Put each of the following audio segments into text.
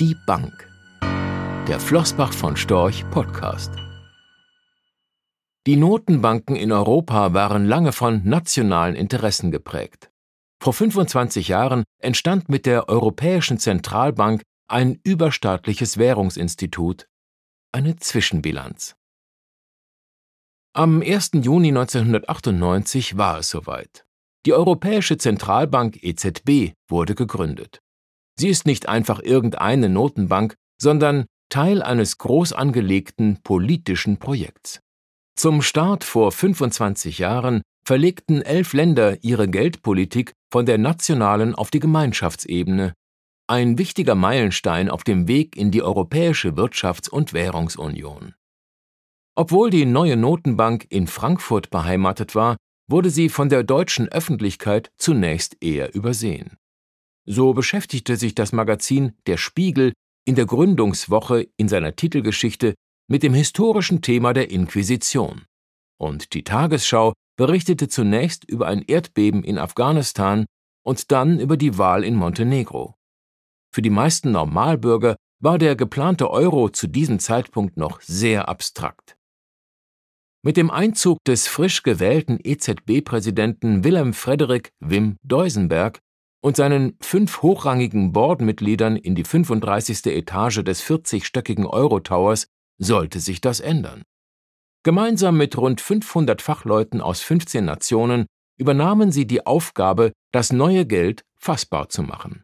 Die Bank. Der Flossbach von Storch Podcast. Die Notenbanken in Europa waren lange von nationalen Interessen geprägt. Vor 25 Jahren entstand mit der Europäischen Zentralbank ein überstaatliches Währungsinstitut, eine Zwischenbilanz. Am 1. Juni 1998 war es soweit. Die Europäische Zentralbank EZB wurde gegründet. Sie ist nicht einfach irgendeine Notenbank, sondern Teil eines groß angelegten politischen Projekts. Zum Start vor 25 Jahren verlegten elf Länder ihre Geldpolitik von der nationalen auf die Gemeinschaftsebene, ein wichtiger Meilenstein auf dem Weg in die Europäische Wirtschafts- und Währungsunion. Obwohl die neue Notenbank in Frankfurt beheimatet war, wurde sie von der deutschen Öffentlichkeit zunächst eher übersehen. So beschäftigte sich das Magazin Der Spiegel in der Gründungswoche in seiner Titelgeschichte mit dem historischen Thema der Inquisition. Und die Tagesschau berichtete zunächst über ein Erdbeben in Afghanistan und dann über die Wahl in Montenegro. Für die meisten Normalbürger war der geplante Euro zu diesem Zeitpunkt noch sehr abstrakt. Mit dem Einzug des frisch gewählten EZB-Präsidenten Willem Frederik Wim Deusenberg und seinen fünf hochrangigen Boardmitgliedern in die 35. Etage des 40-stöckigen Euro-Towers sollte sich das ändern. Gemeinsam mit rund 500 Fachleuten aus 15 Nationen übernahmen sie die Aufgabe, das neue Geld fassbar zu machen.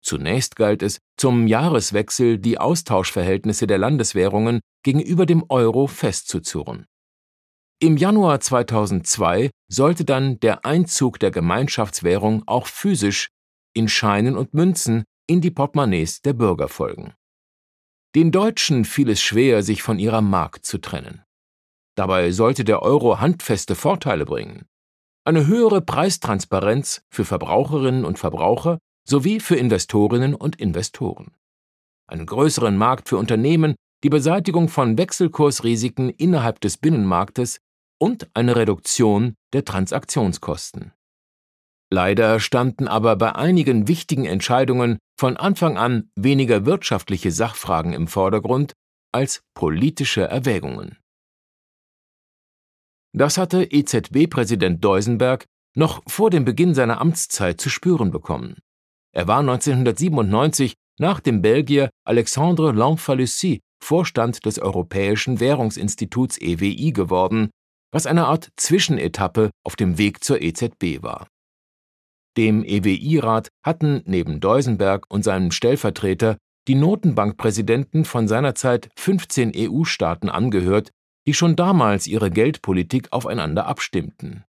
Zunächst galt es, zum Jahreswechsel die Austauschverhältnisse der Landeswährungen gegenüber dem Euro festzuzurren. Im Januar 2002 sollte dann der Einzug der Gemeinschaftswährung auch physisch in Scheinen und Münzen in die Portemonnaies der Bürger folgen. Den Deutschen fiel es schwer, sich von ihrer Mark zu trennen. Dabei sollte der Euro handfeste Vorteile bringen. Eine höhere Preistransparenz für Verbraucherinnen und Verbraucher sowie für Investorinnen und Investoren. Einen größeren Markt für Unternehmen, die Beseitigung von Wechselkursrisiken innerhalb des Binnenmarktes und eine Reduktion der Transaktionskosten. Leider standen aber bei einigen wichtigen Entscheidungen von Anfang an weniger wirtschaftliche Sachfragen im Vordergrund als politische Erwägungen. Das hatte EZB-Präsident Deusenberg noch vor dem Beginn seiner Amtszeit zu spüren bekommen. Er war 1997 nach dem Belgier Alexandre Lamfalussy Vorstand des Europäischen Währungsinstituts EWI geworden was eine Art Zwischenetappe auf dem Weg zur EZB war. Dem EWI-Rat hatten neben Deusenberg und seinem Stellvertreter die Notenbankpräsidenten von seiner Zeit 15 EU-Staaten angehört, die schon damals ihre Geldpolitik aufeinander abstimmten.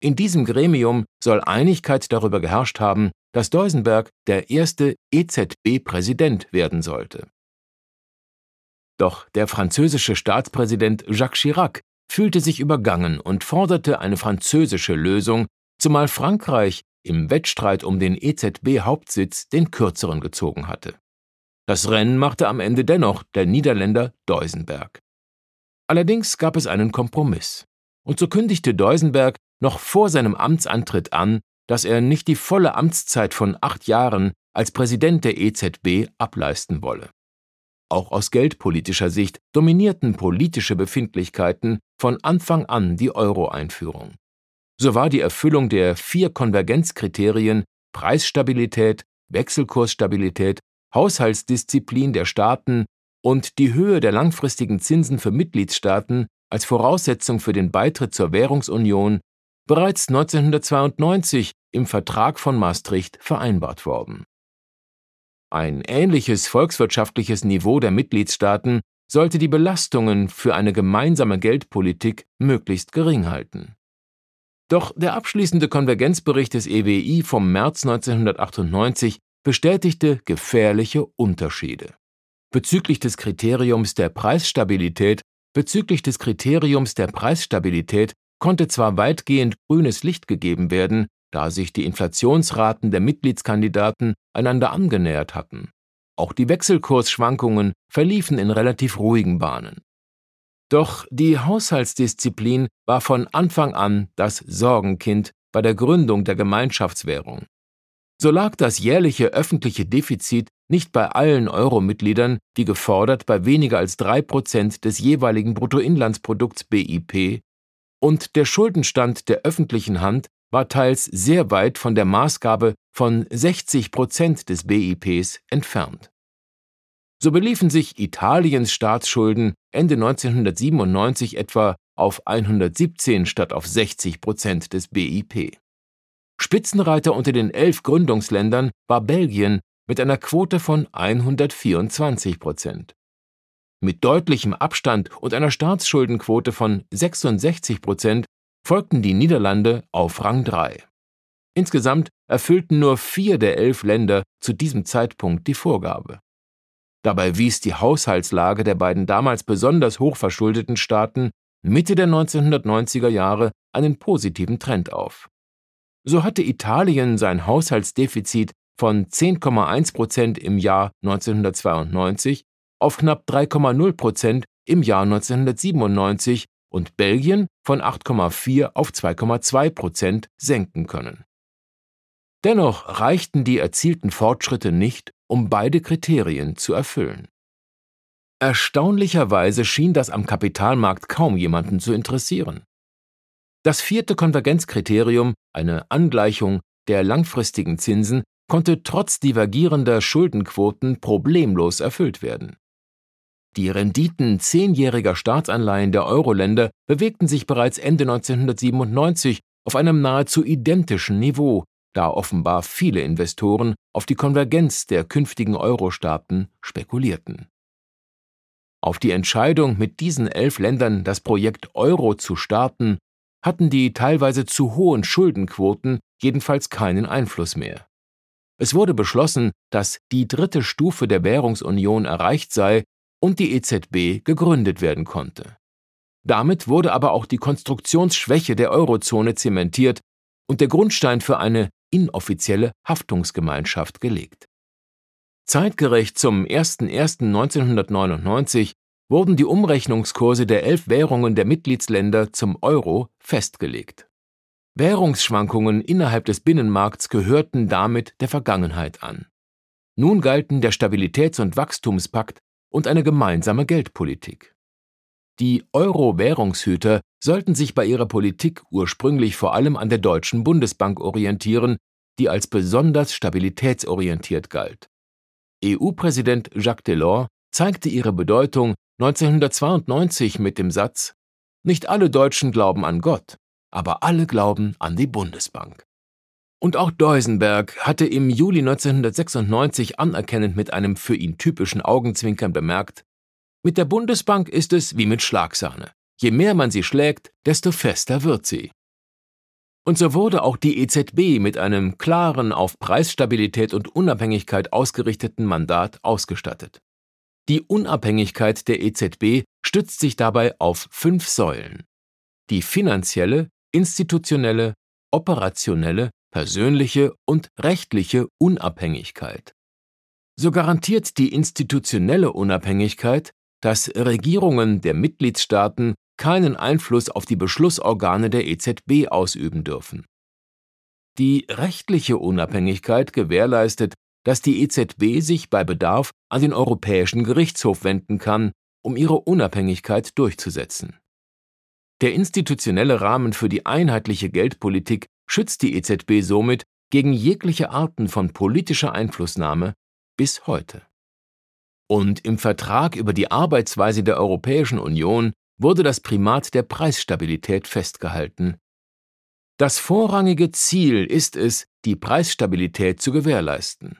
In diesem Gremium soll Einigkeit darüber geherrscht haben, dass Deusenberg der erste EZB-Präsident werden sollte. Doch der französische Staatspräsident Jacques Chirac fühlte sich übergangen und forderte eine französische Lösung, zumal Frankreich im Wettstreit um den EZB-Hauptsitz den kürzeren gezogen hatte. Das Rennen machte am Ende dennoch der Niederländer Deusenberg. Allerdings gab es einen Kompromiss. Und so kündigte Deusenberg noch vor seinem Amtsantritt an, dass er nicht die volle Amtszeit von acht Jahren als Präsident der EZB ableisten wolle. Auch aus geldpolitischer Sicht dominierten politische Befindlichkeiten von Anfang an die Euro-Einführung. So war die Erfüllung der vier Konvergenzkriterien Preisstabilität, Wechselkursstabilität, Haushaltsdisziplin der Staaten und die Höhe der langfristigen Zinsen für Mitgliedstaaten als Voraussetzung für den Beitritt zur Währungsunion bereits 1992 im Vertrag von Maastricht vereinbart worden. Ein ähnliches volkswirtschaftliches Niveau der Mitgliedstaaten sollte die Belastungen für eine gemeinsame Geldpolitik möglichst gering halten. Doch der abschließende Konvergenzbericht des EWI vom März 1998 bestätigte gefährliche Unterschiede. Bezüglich des Kriteriums der Preisstabilität, bezüglich des Kriteriums der Preisstabilität konnte zwar weitgehend grünes Licht gegeben werden, da sich die Inflationsraten der Mitgliedskandidaten einander angenähert hatten. Auch die Wechselkursschwankungen verliefen in relativ ruhigen Bahnen. Doch die Haushaltsdisziplin war von Anfang an das Sorgenkind bei der Gründung der Gemeinschaftswährung. So lag das jährliche öffentliche Defizit nicht bei allen Euro-Mitgliedern, die gefordert bei weniger als drei Prozent des jeweiligen Bruttoinlandsprodukts BIP, und der Schuldenstand der öffentlichen Hand war teils sehr weit von der Maßgabe von 60 Prozent des BIPs entfernt. So beliefen sich Italiens Staatsschulden Ende 1997 etwa auf 117 statt auf 60 Prozent des BIP. Spitzenreiter unter den elf Gründungsländern war Belgien mit einer Quote von 124 Prozent. Mit deutlichem Abstand und einer Staatsschuldenquote von 66 Prozent folgten die Niederlande auf Rang 3. Insgesamt erfüllten nur vier der elf Länder zu diesem Zeitpunkt die Vorgabe. Dabei wies die Haushaltslage der beiden damals besonders hochverschuldeten Staaten Mitte der 1990er Jahre einen positiven Trend auf. So hatte Italien sein Haushaltsdefizit von 10,1 Prozent im Jahr 1992 auf knapp 3,0 Prozent im Jahr 1997 und Belgien von 8,4 auf 2,2 Prozent senken können. Dennoch reichten die erzielten Fortschritte nicht, um beide Kriterien zu erfüllen. Erstaunlicherweise schien das am Kapitalmarkt kaum jemanden zu interessieren. Das vierte Konvergenzkriterium, eine Angleichung der langfristigen Zinsen, konnte trotz divergierender Schuldenquoten problemlos erfüllt werden. Die Renditen zehnjähriger Staatsanleihen der Euro-Länder bewegten sich bereits Ende 1997 auf einem nahezu identischen Niveau, da offenbar viele Investoren auf die Konvergenz der künftigen Euro-Staaten spekulierten. Auf die Entscheidung, mit diesen elf Ländern das Projekt Euro zu starten, hatten die teilweise zu hohen Schuldenquoten jedenfalls keinen Einfluss mehr. Es wurde beschlossen, dass die dritte Stufe der Währungsunion erreicht sei und die EZB gegründet werden konnte. Damit wurde aber auch die Konstruktionsschwäche der Eurozone zementiert und der Grundstein für eine inoffizielle Haftungsgemeinschaft gelegt. Zeitgerecht zum 01.01.1999 wurden die Umrechnungskurse der elf Währungen der Mitgliedsländer zum Euro festgelegt. Währungsschwankungen innerhalb des Binnenmarkts gehörten damit der Vergangenheit an. Nun galten der Stabilitäts- und Wachstumspakt und eine gemeinsame Geldpolitik. Die Euro-Währungshüter sollten sich bei ihrer Politik ursprünglich vor allem an der Deutschen Bundesbank orientieren, die als besonders stabilitätsorientiert galt. EU-Präsident Jacques Delors zeigte ihre Bedeutung 1992 mit dem Satz Nicht alle Deutschen glauben an Gott, aber alle glauben an die Bundesbank. Und auch Deusenberg hatte im Juli 1996 anerkennend mit einem für ihn typischen Augenzwinkern bemerkt, mit der Bundesbank ist es wie mit Schlagsahne. Je mehr man sie schlägt, desto fester wird sie. Und so wurde auch die EZB mit einem klaren, auf Preisstabilität und Unabhängigkeit ausgerichteten Mandat ausgestattet. Die Unabhängigkeit der EZB stützt sich dabei auf fünf Säulen. Die finanzielle, institutionelle, operationelle, persönliche und rechtliche Unabhängigkeit. So garantiert die institutionelle Unabhängigkeit dass Regierungen der Mitgliedstaaten keinen Einfluss auf die Beschlussorgane der EZB ausüben dürfen. Die rechtliche Unabhängigkeit gewährleistet, dass die EZB sich bei Bedarf an den Europäischen Gerichtshof wenden kann, um ihre Unabhängigkeit durchzusetzen. Der institutionelle Rahmen für die einheitliche Geldpolitik schützt die EZB somit gegen jegliche Arten von politischer Einflussnahme bis heute. Und im Vertrag über die Arbeitsweise der Europäischen Union wurde das Primat der Preisstabilität festgehalten. Das vorrangige Ziel ist es, die Preisstabilität zu gewährleisten.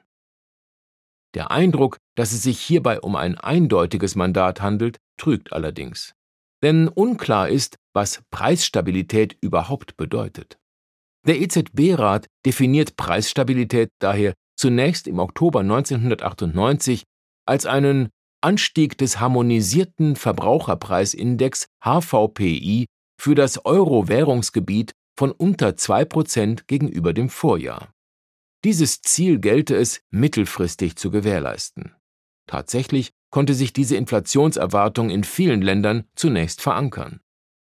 Der Eindruck, dass es sich hierbei um ein eindeutiges Mandat handelt, trügt allerdings. Denn unklar ist, was Preisstabilität überhaupt bedeutet. Der EZB-Rat definiert Preisstabilität daher zunächst im Oktober 1998 als einen Anstieg des harmonisierten Verbraucherpreisindex HVPI für das Euro-Währungsgebiet von unter 2% gegenüber dem Vorjahr. Dieses Ziel gelte es mittelfristig zu gewährleisten. Tatsächlich konnte sich diese Inflationserwartung in vielen Ländern zunächst verankern.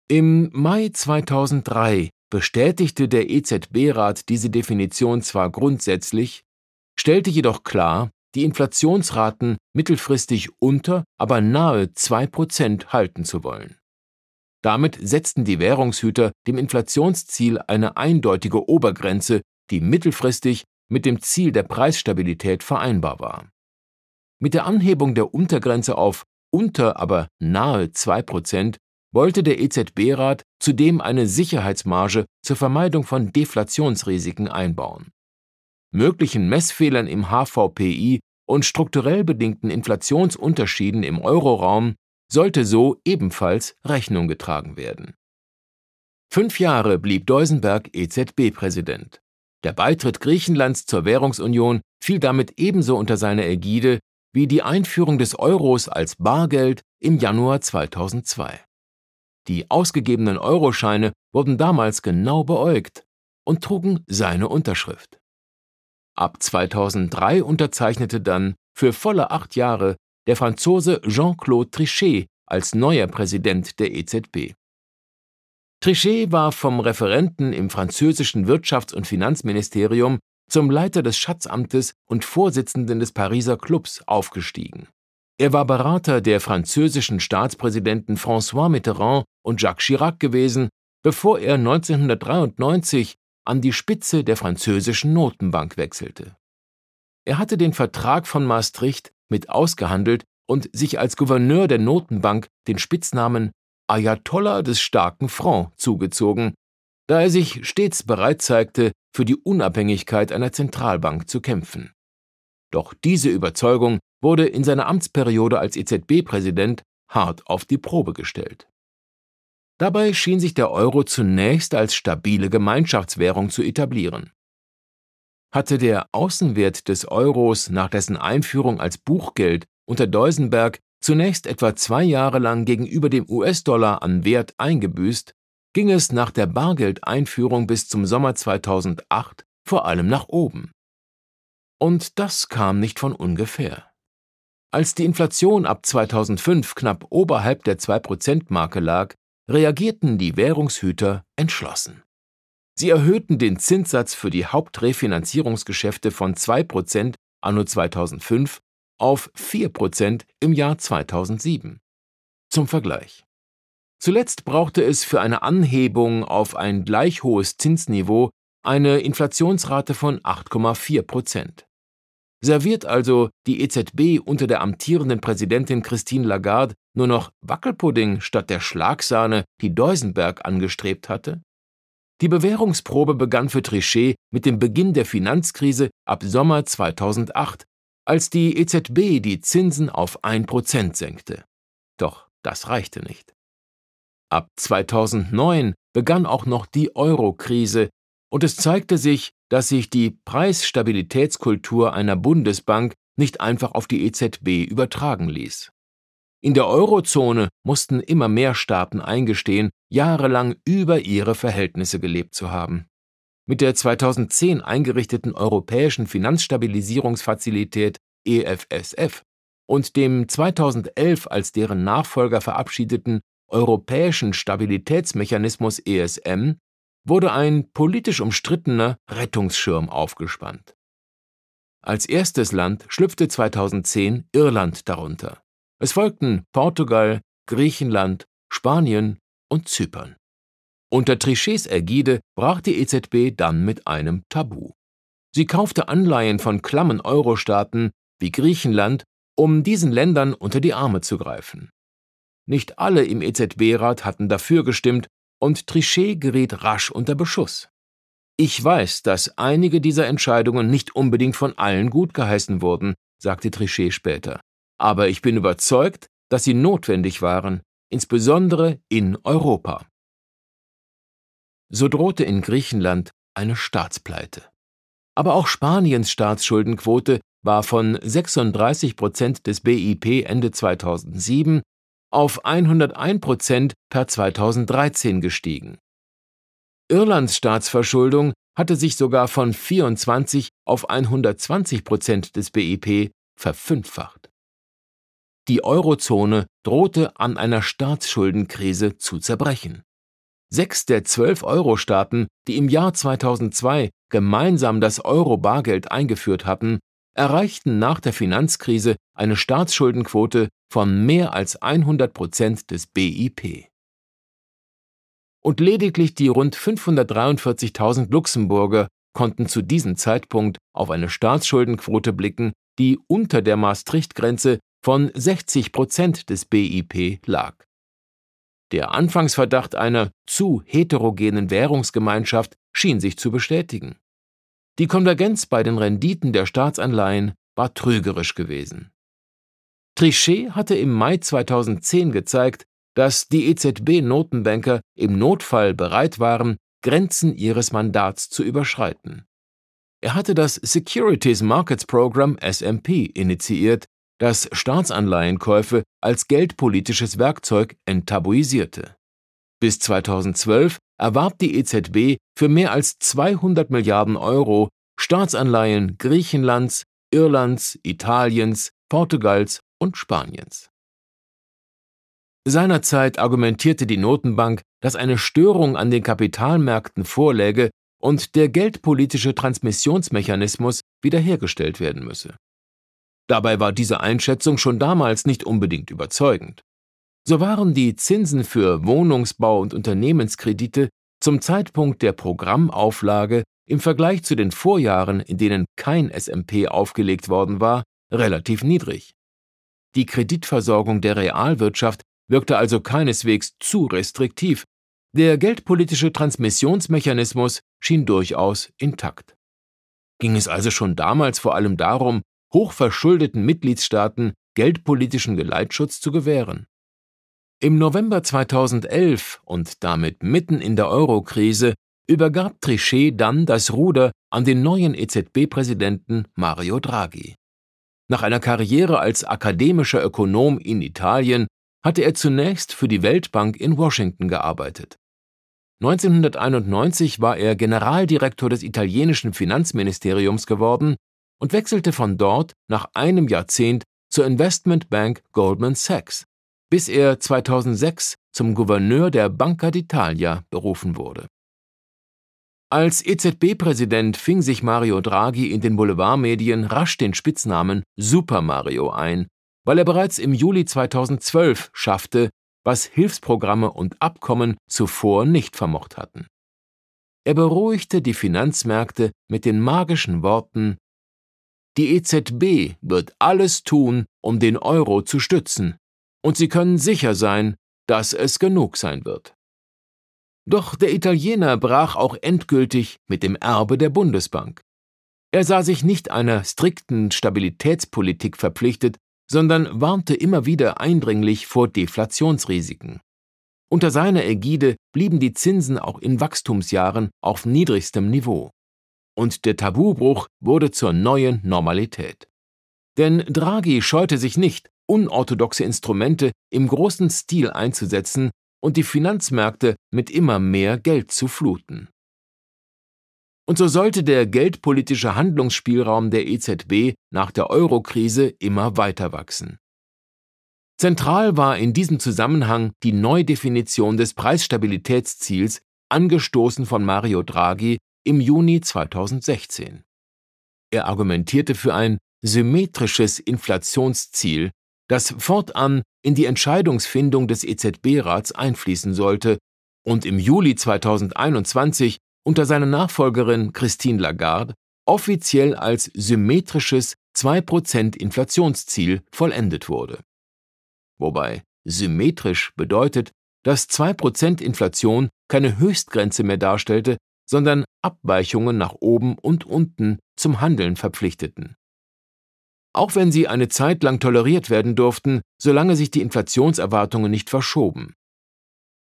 Im Mai 2003 bestätigte der EZB-Rat diese Definition zwar grundsätzlich, stellte jedoch klar, die Inflationsraten mittelfristig unter, aber nahe 2% halten zu wollen. Damit setzten die Währungshüter dem Inflationsziel eine eindeutige Obergrenze, die mittelfristig mit dem Ziel der Preisstabilität vereinbar war. Mit der Anhebung der Untergrenze auf unter, aber nahe 2% wollte der EZB-Rat zudem eine Sicherheitsmarge zur Vermeidung von Deflationsrisiken einbauen. Möglichen Messfehlern im HVPI und strukturell bedingten Inflationsunterschieden im Euroraum sollte so ebenfalls Rechnung getragen werden. Fünf Jahre blieb Deusenberg EZB-Präsident. Der Beitritt Griechenlands zur Währungsunion fiel damit ebenso unter seine Ägide wie die Einführung des Euros als Bargeld im Januar 2002. Die ausgegebenen Euroscheine wurden damals genau beäugt und trugen seine Unterschrift. Ab 2003 unterzeichnete dann für volle acht Jahre der Franzose Jean-Claude Trichet als neuer Präsident der EZB. Trichet war vom Referenten im französischen Wirtschafts- und Finanzministerium zum Leiter des Schatzamtes und Vorsitzenden des Pariser Clubs aufgestiegen. Er war Berater der französischen Staatspräsidenten François Mitterrand und Jacques Chirac gewesen, bevor er 1993 an die Spitze der französischen Notenbank wechselte. Er hatte den Vertrag von Maastricht mit ausgehandelt und sich als Gouverneur der Notenbank den Spitznamen Ayatollah des starken Franc zugezogen, da er sich stets bereit zeigte, für die Unabhängigkeit einer Zentralbank zu kämpfen. Doch diese Überzeugung wurde in seiner Amtsperiode als EZB-Präsident hart auf die Probe gestellt. Dabei schien sich der Euro zunächst als stabile Gemeinschaftswährung zu etablieren. Hatte der Außenwert des Euros nach dessen Einführung als Buchgeld unter Deusenberg zunächst etwa zwei Jahre lang gegenüber dem US-Dollar an Wert eingebüßt, ging es nach der Bargeldeinführung bis zum Sommer 2008 vor allem nach oben. Und das kam nicht von ungefähr. Als die Inflation ab 2005 knapp oberhalb der 2%-Marke lag, reagierten die Währungshüter entschlossen. Sie erhöhten den Zinssatz für die Hauptrefinanzierungsgeschäfte von 2% anno 2005 auf 4% im Jahr 2007. Zum Vergleich. Zuletzt brauchte es für eine Anhebung auf ein gleich hohes Zinsniveau eine Inflationsrate von 8,4 Serviert also die EZB unter der amtierenden Präsidentin Christine Lagarde nur noch Wackelpudding statt der Schlagsahne, die Deusenberg angestrebt hatte? Die Bewährungsprobe begann für Trichet mit dem Beginn der Finanzkrise ab Sommer 2008, als die EZB die Zinsen auf 1% senkte. Doch das reichte nicht. Ab 2009 begann auch noch die Euro-Krise und es zeigte sich, dass sich die Preisstabilitätskultur einer Bundesbank nicht einfach auf die EZB übertragen ließ. In der Eurozone mussten immer mehr Staaten eingestehen, jahrelang über ihre Verhältnisse gelebt zu haben. Mit der 2010 eingerichteten Europäischen Finanzstabilisierungsfazilität EFSF und dem 2011 als deren Nachfolger verabschiedeten Europäischen Stabilitätsmechanismus ESM wurde ein politisch umstrittener Rettungsschirm aufgespannt. Als erstes Land schlüpfte 2010 Irland darunter. Es folgten Portugal, Griechenland, Spanien und Zypern. Unter Trichets Ägide brach die EZB dann mit einem Tabu. Sie kaufte Anleihen von klammen Euro-Staaten wie Griechenland, um diesen Ländern unter die Arme zu greifen. Nicht alle im EZB-Rat hatten dafür gestimmt und Trichet geriet rasch unter Beschuss. Ich weiß, dass einige dieser Entscheidungen nicht unbedingt von allen gut geheißen wurden, sagte Trichet später. Aber ich bin überzeugt, dass sie notwendig waren, insbesondere in Europa. So drohte in Griechenland eine Staatspleite. Aber auch Spaniens Staatsschuldenquote war von 36 Prozent des BIP Ende 2007 auf 101 Prozent per 2013 gestiegen. Irlands Staatsverschuldung hatte sich sogar von 24 auf 120 Prozent des BIP verfünffacht. Die Eurozone drohte an einer Staatsschuldenkrise zu zerbrechen. Sechs der zwölf Euro-Staaten, die im Jahr 2002 gemeinsam das Euro-Bargeld eingeführt hatten, erreichten nach der Finanzkrise eine Staatsschuldenquote von mehr als 100 Prozent des BIP. Und lediglich die rund 543.000 Luxemburger konnten zu diesem Zeitpunkt auf eine Staatsschuldenquote blicken, die unter der Maastricht-Grenze von 60 Prozent des BIP lag. Der Anfangsverdacht einer zu heterogenen Währungsgemeinschaft schien sich zu bestätigen. Die Konvergenz bei den Renditen der Staatsanleihen war trügerisch gewesen. Trichet hatte im Mai 2010 gezeigt, dass die EZB-Notenbanker im Notfall bereit waren, Grenzen ihres Mandats zu überschreiten. Er hatte das Securities Markets Program SMP initiiert, das Staatsanleihenkäufe als geldpolitisches Werkzeug enttabuisierte. Bis 2012 erwarb die EZB für mehr als 200 Milliarden Euro Staatsanleihen Griechenlands, Irlands, Italiens, Portugals und Spaniens. Seinerzeit argumentierte die Notenbank, dass eine Störung an den Kapitalmärkten vorläge und der geldpolitische Transmissionsmechanismus wiederhergestellt werden müsse. Dabei war diese Einschätzung schon damals nicht unbedingt überzeugend. So waren die Zinsen für Wohnungsbau und Unternehmenskredite zum Zeitpunkt der Programmauflage im Vergleich zu den Vorjahren, in denen kein SMP aufgelegt worden war, relativ niedrig. Die Kreditversorgung der Realwirtschaft wirkte also keineswegs zu restriktiv, der geldpolitische Transmissionsmechanismus schien durchaus intakt. Ging es also schon damals vor allem darum, hochverschuldeten Mitgliedstaaten geldpolitischen Geleitschutz zu gewähren. Im November 2011 und damit mitten in der Euro-Krise übergab Trichet dann das Ruder an den neuen EZB-Präsidenten Mario Draghi. Nach einer Karriere als akademischer Ökonom in Italien hatte er zunächst für die Weltbank in Washington gearbeitet. 1991 war er Generaldirektor des italienischen Finanzministeriums geworden und wechselte von dort nach einem Jahrzehnt zur Investmentbank Goldman Sachs, bis er 2006 zum Gouverneur der Banca d'Italia berufen wurde. Als EZB-Präsident fing sich Mario Draghi in den Boulevardmedien rasch den Spitznamen Super Mario ein, weil er bereits im Juli 2012 schaffte, was Hilfsprogramme und Abkommen zuvor nicht vermocht hatten. Er beruhigte die Finanzmärkte mit den magischen Worten Die EZB wird alles tun, um den Euro zu stützen, und Sie können sicher sein, dass es genug sein wird. Doch der Italiener brach auch endgültig mit dem Erbe der Bundesbank. Er sah sich nicht einer strikten Stabilitätspolitik verpflichtet, sondern warnte immer wieder eindringlich vor Deflationsrisiken. Unter seiner Ägide blieben die Zinsen auch in Wachstumsjahren auf niedrigstem Niveau. Und der Tabubruch wurde zur neuen Normalität. Denn Draghi scheute sich nicht, unorthodoxe Instrumente im großen Stil einzusetzen und die Finanzmärkte mit immer mehr Geld zu fluten. Und so sollte der geldpolitische Handlungsspielraum der EZB nach der Euro-Krise immer weiter wachsen. Zentral war in diesem Zusammenhang die Neudefinition des Preisstabilitätsziels, angestoßen von Mario Draghi im Juni 2016. Er argumentierte für ein symmetrisches Inflationsziel, das fortan in die Entscheidungsfindung des EZB-Rats einfließen sollte und im Juli 2021 unter seiner Nachfolgerin Christine Lagarde offiziell als symmetrisches 2% Inflationsziel vollendet wurde. Wobei symmetrisch bedeutet, dass 2% Inflation keine Höchstgrenze mehr darstellte, sondern Abweichungen nach oben und unten zum Handeln verpflichteten. Auch wenn sie eine Zeit lang toleriert werden durften, solange sich die Inflationserwartungen nicht verschoben.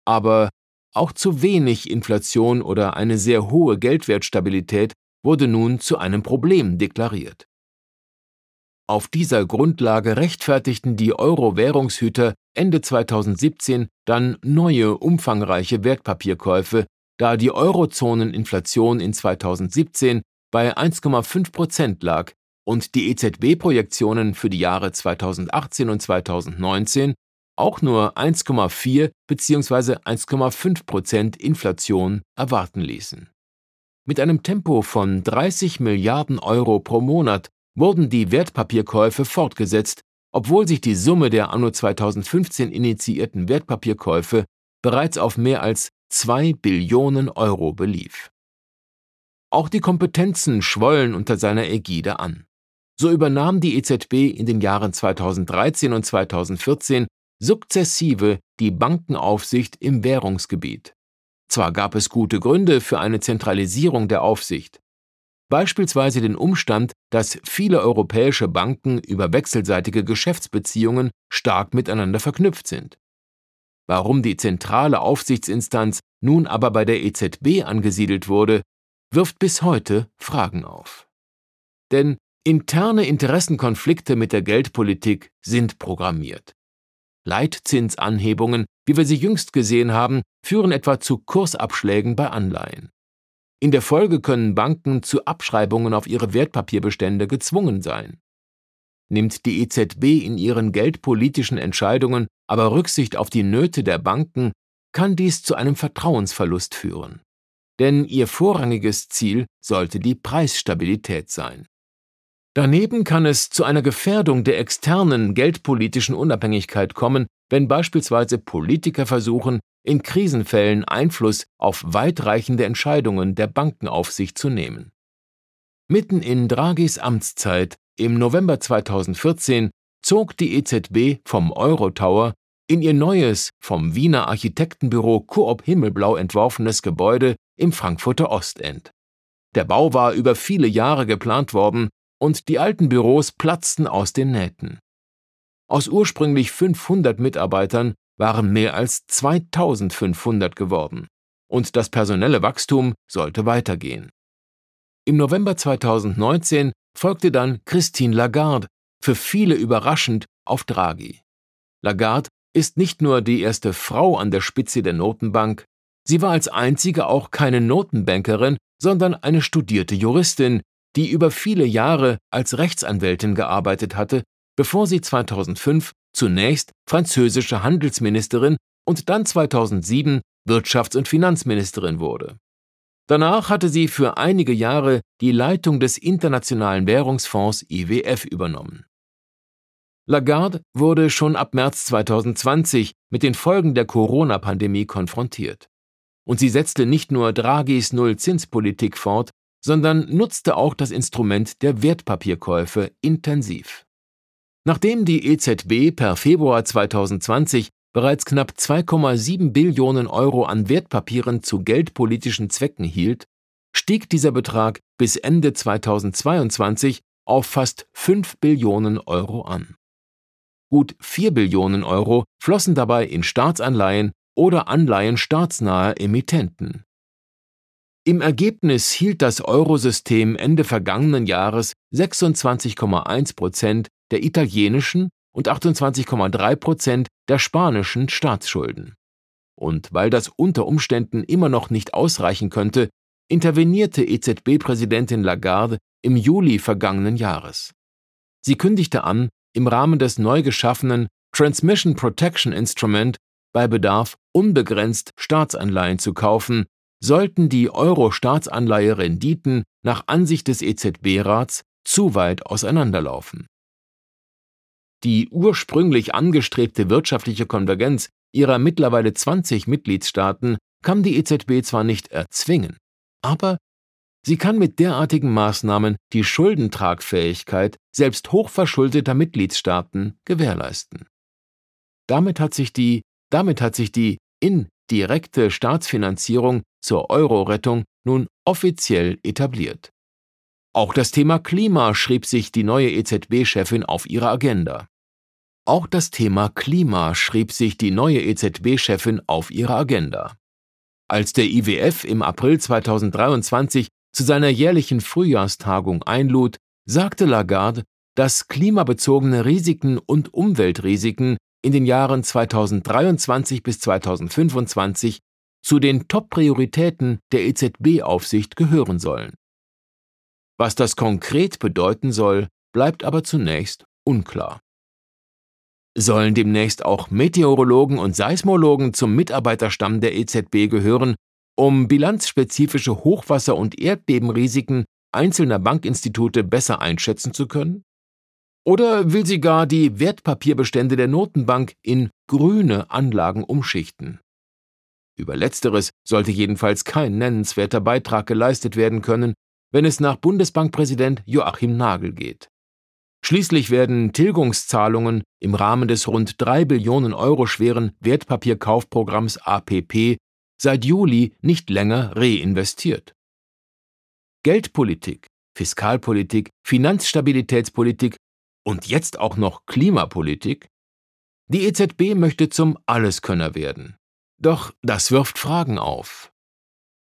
Aber auch zu wenig Inflation oder eine sehr hohe Geldwertstabilität wurde nun zu einem Problem deklariert. Auf dieser Grundlage rechtfertigten die Euro-Währungshüter Ende 2017 dann neue umfangreiche Wertpapierkäufe, da die Eurozoneninflation in 2017 bei 1,5 Prozent lag und die EZB-Projektionen für die Jahre 2018 und 2019 auch nur 1,4 bzw. 1,5 Prozent Inflation erwarten ließen. Mit einem Tempo von 30 Milliarden Euro pro Monat wurden die Wertpapierkäufe fortgesetzt, obwohl sich die Summe der anno 2015 initiierten Wertpapierkäufe bereits auf mehr als 2 Billionen Euro belief. Auch die Kompetenzen schwollen unter seiner Ägide an. So übernahm die EZB in den Jahren 2013 und 2014 sukzessive die Bankenaufsicht im Währungsgebiet. Zwar gab es gute Gründe für eine Zentralisierung der Aufsicht, beispielsweise den Umstand, dass viele europäische Banken über wechselseitige Geschäftsbeziehungen stark miteinander verknüpft sind. Warum die zentrale Aufsichtsinstanz nun aber bei der EZB angesiedelt wurde, wirft bis heute Fragen auf. Denn interne Interessenkonflikte mit der Geldpolitik sind programmiert. Leitzinsanhebungen, wie wir sie jüngst gesehen haben, führen etwa zu Kursabschlägen bei Anleihen. In der Folge können Banken zu Abschreibungen auf ihre Wertpapierbestände gezwungen sein. Nimmt die EZB in ihren geldpolitischen Entscheidungen aber Rücksicht auf die Nöte der Banken, kann dies zu einem Vertrauensverlust führen. Denn ihr vorrangiges Ziel sollte die Preisstabilität sein. Daneben kann es zu einer Gefährdung der externen geldpolitischen Unabhängigkeit kommen, wenn beispielsweise Politiker versuchen, in Krisenfällen Einfluss auf weitreichende Entscheidungen der Bankenaufsicht zu nehmen. Mitten in Draghis Amtszeit im November 2014 zog die EZB vom Eurotower in ihr neues, vom Wiener Architektenbüro Coop Himmelblau entworfenes Gebäude im Frankfurter Ostend. Der Bau war über viele Jahre geplant worden und die alten Büros platzten aus den Nähten. Aus ursprünglich 500 Mitarbeitern waren mehr als 2500 geworden und das personelle Wachstum sollte weitergehen. Im November 2019 folgte dann Christine Lagarde, für viele überraschend auf Draghi. Lagarde ist nicht nur die erste Frau an der Spitze der Notenbank, sie war als einzige auch keine Notenbankerin, sondern eine studierte Juristin, die über viele Jahre als Rechtsanwältin gearbeitet hatte, bevor sie 2005 zunächst französische Handelsministerin und dann 2007 Wirtschafts- und Finanzministerin wurde. Danach hatte sie für einige Jahre die Leitung des Internationalen Währungsfonds IWF übernommen. Lagarde wurde schon ab März 2020 mit den Folgen der Corona-Pandemie konfrontiert. Und sie setzte nicht nur Draghis Nullzinspolitik fort, sondern nutzte auch das Instrument der Wertpapierkäufe intensiv. Nachdem die EZB per Februar 2020 bereits knapp 2,7 Billionen Euro an Wertpapieren zu geldpolitischen Zwecken hielt, stieg dieser Betrag bis Ende 2022 auf fast 5 Billionen Euro an. Gut 4 Billionen Euro flossen dabei in Staatsanleihen oder Anleihen staatsnaher Emittenten. Im Ergebnis hielt das Eurosystem Ende vergangenen Jahres 26,1 Prozent der italienischen und 28,3 Prozent der spanischen Staatsschulden. Und weil das unter Umständen immer noch nicht ausreichen könnte, intervenierte EZB-Präsidentin Lagarde im Juli vergangenen Jahres. Sie kündigte an, im Rahmen des neu geschaffenen Transmission Protection Instrument bei Bedarf unbegrenzt Staatsanleihen zu kaufen, sollten die Euro-Staatsanleihe-Renditen nach Ansicht des EZB-Rats zu weit auseinanderlaufen. Die ursprünglich angestrebte wirtschaftliche Konvergenz ihrer mittlerweile 20 Mitgliedstaaten kann die EZB zwar nicht erzwingen, aber sie kann mit derartigen Maßnahmen die Schuldentragfähigkeit selbst hochverschuldeter Mitgliedstaaten gewährleisten. Damit hat sich die, damit hat sich die indirekte Staatsfinanzierung zur Euro-Rettung nun offiziell etabliert. Auch das Thema Klima schrieb sich die neue EZB-Chefin auf ihre Agenda. Auch das Thema Klima schrieb sich die neue EZB-Chefin auf ihre Agenda. Als der IWF im April 2023 zu seiner jährlichen Frühjahrstagung einlud, sagte Lagarde, dass klimabezogene Risiken und Umweltrisiken in den Jahren 2023 bis 2025 zu den Top-Prioritäten der EZB-Aufsicht gehören sollen. Was das konkret bedeuten soll, bleibt aber zunächst unklar. Sollen demnächst auch Meteorologen und Seismologen zum Mitarbeiterstamm der EZB gehören, um bilanzspezifische Hochwasser- und Erdbebenrisiken einzelner Bankinstitute besser einschätzen zu können? Oder will sie gar die Wertpapierbestände der Notenbank in grüne Anlagen umschichten? Über letzteres sollte jedenfalls kein nennenswerter Beitrag geleistet werden können, wenn es nach Bundesbankpräsident Joachim Nagel geht. Schließlich werden Tilgungszahlungen im Rahmen des rund drei Billionen Euro schweren Wertpapierkaufprogramms APP seit Juli nicht länger reinvestiert. Geldpolitik, Fiskalpolitik, Finanzstabilitätspolitik und jetzt auch noch Klimapolitik? Die EZB möchte zum Alleskönner werden. Doch das wirft Fragen auf.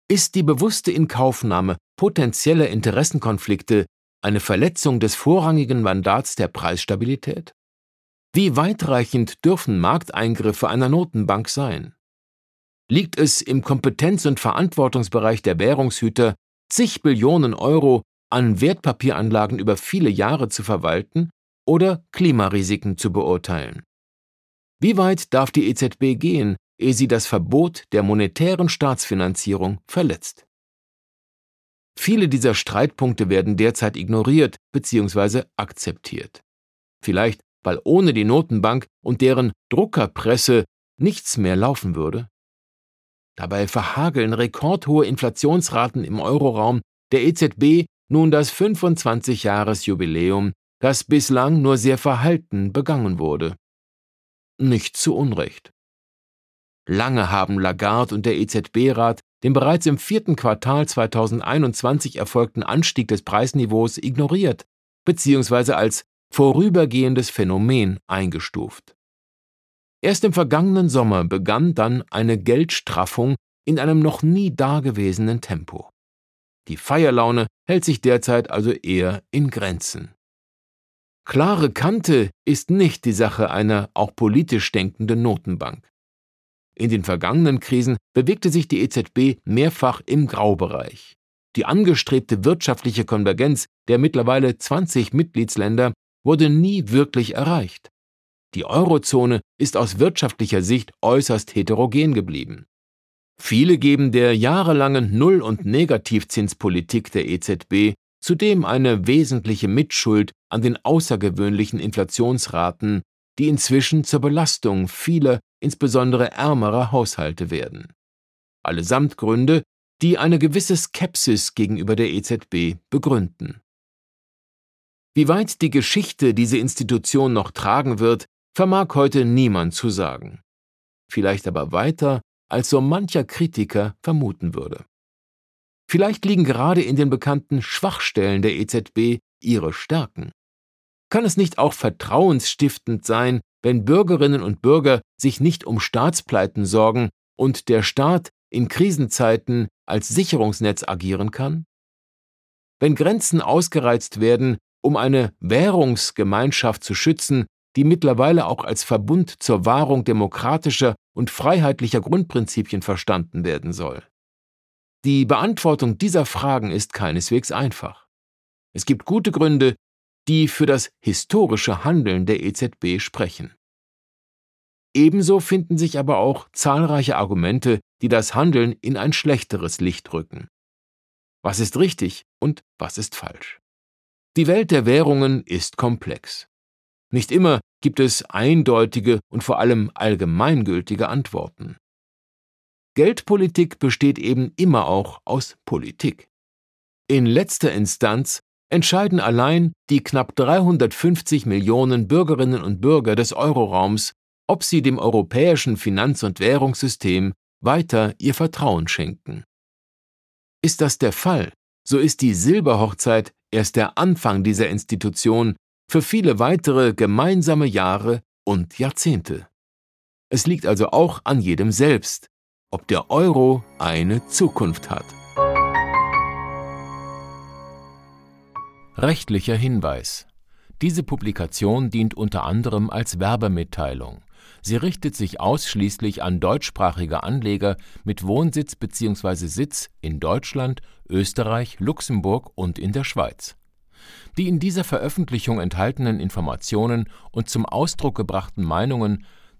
Ist die bewusste Inkaufnahme potenzieller Interessenkonflikte eine Verletzung des vorrangigen Mandats der Preisstabilität? Wie weitreichend dürfen Markteingriffe einer Notenbank sein? Liegt es im Kompetenz- und Verantwortungsbereich der Währungshüter, zig Billionen Euro an Wertpapieranlagen über viele Jahre zu verwalten oder Klimarisiken zu beurteilen? Wie weit darf die EZB gehen, ehe sie das Verbot der monetären Staatsfinanzierung verletzt. Viele dieser Streitpunkte werden derzeit ignoriert bzw. akzeptiert. Vielleicht, weil ohne die Notenbank und deren Druckerpresse nichts mehr laufen würde? Dabei verhageln rekordhohe Inflationsraten im Euroraum der EZB nun das 25-Jahres-Jubiläum, das bislang nur sehr verhalten begangen wurde. Nicht zu Unrecht. Lange haben Lagarde und der EZB-Rat den bereits im vierten Quartal 2021 erfolgten Anstieg des Preisniveaus ignoriert bzw. als vorübergehendes Phänomen eingestuft. Erst im vergangenen Sommer begann dann eine Geldstraffung in einem noch nie dagewesenen Tempo. Die Feierlaune hält sich derzeit also eher in Grenzen. Klare Kante ist nicht die Sache einer auch politisch denkenden Notenbank. In den vergangenen Krisen bewegte sich die EZB mehrfach im Graubereich. Die angestrebte wirtschaftliche Konvergenz der mittlerweile 20 Mitgliedsländer wurde nie wirklich erreicht. Die Eurozone ist aus wirtschaftlicher Sicht äußerst heterogen geblieben. Viele geben der jahrelangen Null- und Negativzinspolitik der EZB zudem eine wesentliche Mitschuld an den außergewöhnlichen Inflationsraten, die inzwischen zur Belastung vieler insbesondere ärmerer Haushalte werden. Allesamt Gründe, die eine gewisse Skepsis gegenüber der EZB begründen. Wie weit die Geschichte diese Institution noch tragen wird, vermag heute niemand zu sagen. Vielleicht aber weiter, als so mancher Kritiker vermuten würde. Vielleicht liegen gerade in den bekannten Schwachstellen der EZB ihre Stärken. Kann es nicht auch vertrauensstiftend sein, wenn Bürgerinnen und Bürger sich nicht um Staatspleiten sorgen und der Staat in Krisenzeiten als Sicherungsnetz agieren kann? Wenn Grenzen ausgereizt werden, um eine Währungsgemeinschaft zu schützen, die mittlerweile auch als Verbund zur Wahrung demokratischer und freiheitlicher Grundprinzipien verstanden werden soll. Die Beantwortung dieser Fragen ist keineswegs einfach. Es gibt gute Gründe, die für das historische Handeln der EZB sprechen. Ebenso finden sich aber auch zahlreiche Argumente, die das Handeln in ein schlechteres Licht rücken. Was ist richtig und was ist falsch? Die Welt der Währungen ist komplex. Nicht immer gibt es eindeutige und vor allem allgemeingültige Antworten. Geldpolitik besteht eben immer auch aus Politik. In letzter Instanz entscheiden allein die knapp 350 Millionen Bürgerinnen und Bürger des Euroraums, ob sie dem europäischen Finanz- und Währungssystem weiter ihr Vertrauen schenken. Ist das der Fall, so ist die Silberhochzeit erst der Anfang dieser Institution für viele weitere gemeinsame Jahre und Jahrzehnte. Es liegt also auch an jedem selbst, ob der Euro eine Zukunft hat. Rechtlicher Hinweis. Diese Publikation dient unter anderem als Werbemitteilung. Sie richtet sich ausschließlich an deutschsprachige Anleger mit Wohnsitz bzw. Sitz in Deutschland, Österreich, Luxemburg und in der Schweiz. Die in dieser Veröffentlichung enthaltenen Informationen und zum Ausdruck gebrachten Meinungen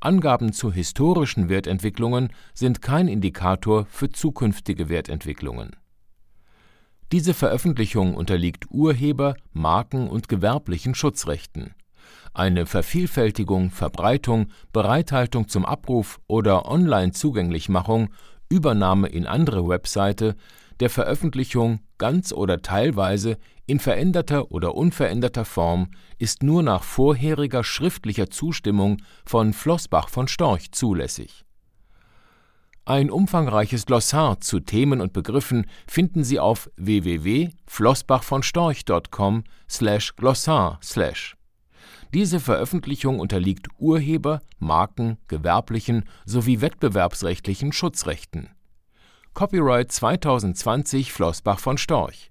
Angaben zu historischen Wertentwicklungen sind kein Indikator für zukünftige Wertentwicklungen. Diese Veröffentlichung unterliegt Urheber-, Marken- und gewerblichen Schutzrechten. Eine Vervielfältigung, Verbreitung, Bereithaltung zum Abruf oder Online-Zugänglichmachung, Übernahme in andere Webseite, der Veröffentlichung ganz oder teilweise in veränderter oder unveränderter Form ist nur nach vorheriger schriftlicher Zustimmung von Flossbach von Storch zulässig. Ein umfangreiches Glossar zu Themen und Begriffen finden Sie auf www.flossbachvonstorch.com/glossar/. Diese Veröffentlichung unterliegt Urheber-, Marken-, gewerblichen sowie wettbewerbsrechtlichen Schutzrechten. Copyright 2020 Flossbach von Storch